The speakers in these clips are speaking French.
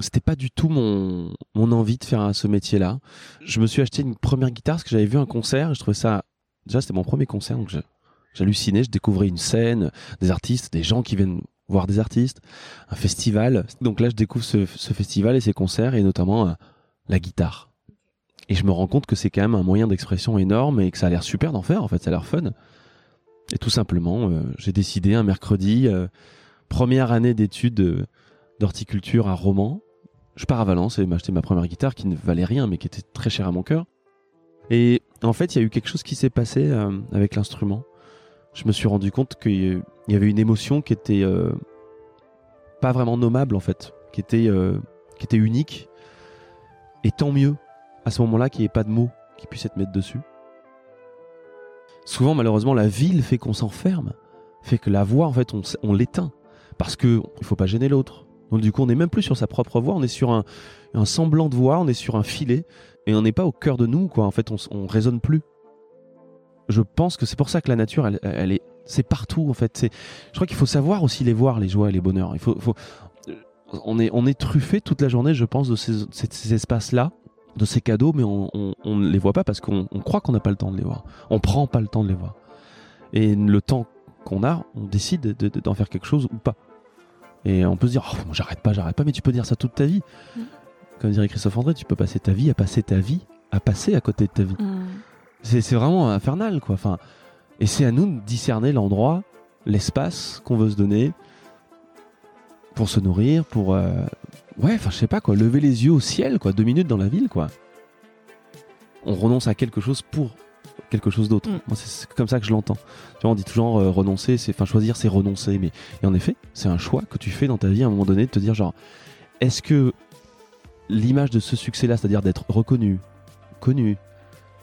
C'était pas du tout mon, mon envie de faire ce métier-là. Je me suis acheté une première guitare parce que j'avais vu un concert je trouvais ça. Déjà, c'était mon premier concert, donc j'hallucinais, je découvrais une scène, des artistes, des gens qui viennent voir des artistes, un festival. Donc là, je découvre ce, festival et ces concerts et notamment euh, la guitare. Et je me rends compte que c'est quand même un moyen d'expression énorme et que ça a l'air super d'en faire, en fait, ça a l'air fun. Et tout simplement, euh, j'ai décidé un mercredi, euh, première année d'études d'horticulture à Romans, je pars à Valence et m'acheter ma première guitare qui ne valait rien mais qui était très chère à mon cœur. Et en fait, il y a eu quelque chose qui s'est passé euh, avec l'instrument. Je me suis rendu compte qu'il y avait une émotion qui était euh, pas vraiment nommable en fait, qui était, euh, qui était unique. Et tant mieux à ce moment-là qu'il n'y ait pas de mots qui puissent être mis dessus. Souvent, malheureusement, la ville fait qu'on s'enferme, fait que la voix, en fait, on l'éteint. Parce qu'il ne faut pas gêner l'autre donc du coup, on n'est même plus sur sa propre voix, on est sur un, semblant de voix, on est sur un filet, et on n'est pas au cœur de nous, quoi. En fait, on, on résonne plus. Je pense que c'est pour ça que la nature, elle, est, c'est partout, en fait. Je crois qu'il faut savoir aussi les voir, les joies et les bonheurs. Faut, on est, truffé toute la journée, je pense, de ces, espaces-là, de ces cadeaux, mais on, ne les voit pas parce qu'on croit qu'on n'a pas le temps de les voir. On prend pas le temps de les voir. Et le temps qu'on a, on décide d'en faire quelque chose ou pas. Et on peut se dire, oh, j'arrête pas, j'arrête pas, mais tu peux dire ça toute ta vie. Mm. Comme dirait Christophe André, tu peux passer ta vie à passer ta vie à passer à côté de ta vie. Mm. C'est vraiment infernal, quoi. Enfin, et c'est à nous de discerner l'endroit, l'espace qu'on veut se donner pour se nourrir, pour. Euh, ouais, enfin, je sais pas, quoi. Lever les yeux au ciel, quoi. Deux minutes dans la ville, quoi. On renonce à quelque chose pour quelque chose d'autre. Mm. c'est comme ça que je l'entends. Tu vois, on dit toujours euh, renoncer, c'est, enfin, choisir, c'est renoncer. Mais et en effet, c'est un choix que tu fais dans ta vie à un moment donné de te dire genre, est-ce que l'image de ce succès-là, c'est-à-dire d'être reconnu, connu,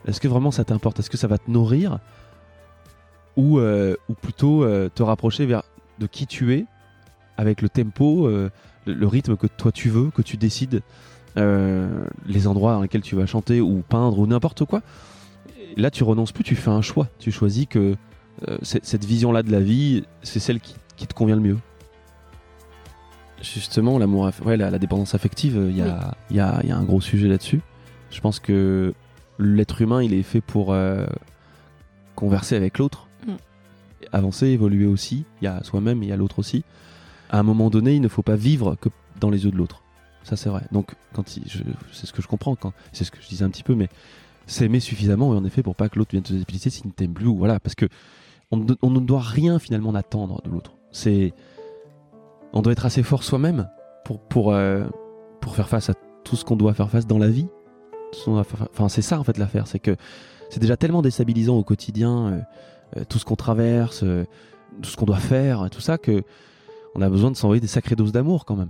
est-ce que vraiment ça t'importe? Est-ce que ça va te nourrir? Ou, euh, ou plutôt euh, te rapprocher vers de qui tu es avec le tempo, le, rythme que toi tu veux, que tu décides, les endroits dans lesquels tu vas chanter ou peindre ou n'importe quoi? Là, tu renonces plus, tu fais un choix. Tu choisis que euh, cette vision-là de la vie, c'est celle qui, te convient le mieux. Justement, l'amour, ouais, la, dépendance affective, il y, a, un gros sujet là-dessus. Je pense que l'être humain, il est fait pour euh, converser avec l'autre, mm. avancer, évoluer aussi. Il y a soi-même, il y a l'autre aussi. À un moment donné, il ne faut pas vivre que dans les yeux de l'autre. Ça, c'est vrai. Donc, quand c'est ce que je comprends, c'est ce que je disais un petit peu, mais s'aimer suffisamment, en effet, pour pas que l'autre vienne te dépister s'il ne t'aime plus. Ou voilà, parce que on, ne doit rien finalement attendre de l'autre. C'est, on doit être assez fort soi-même pour pour euh, pour faire face à tout ce qu'on doit faire face dans la vie. Enfin, c'est ça en fait l'affaire, c'est que c'est déjà tellement déstabilisant au quotidien, euh, euh, tout ce qu'on traverse, tout ce qu'on doit faire, tout ça que on a besoin de s'envoyer des sacrées doses d'amour quand même.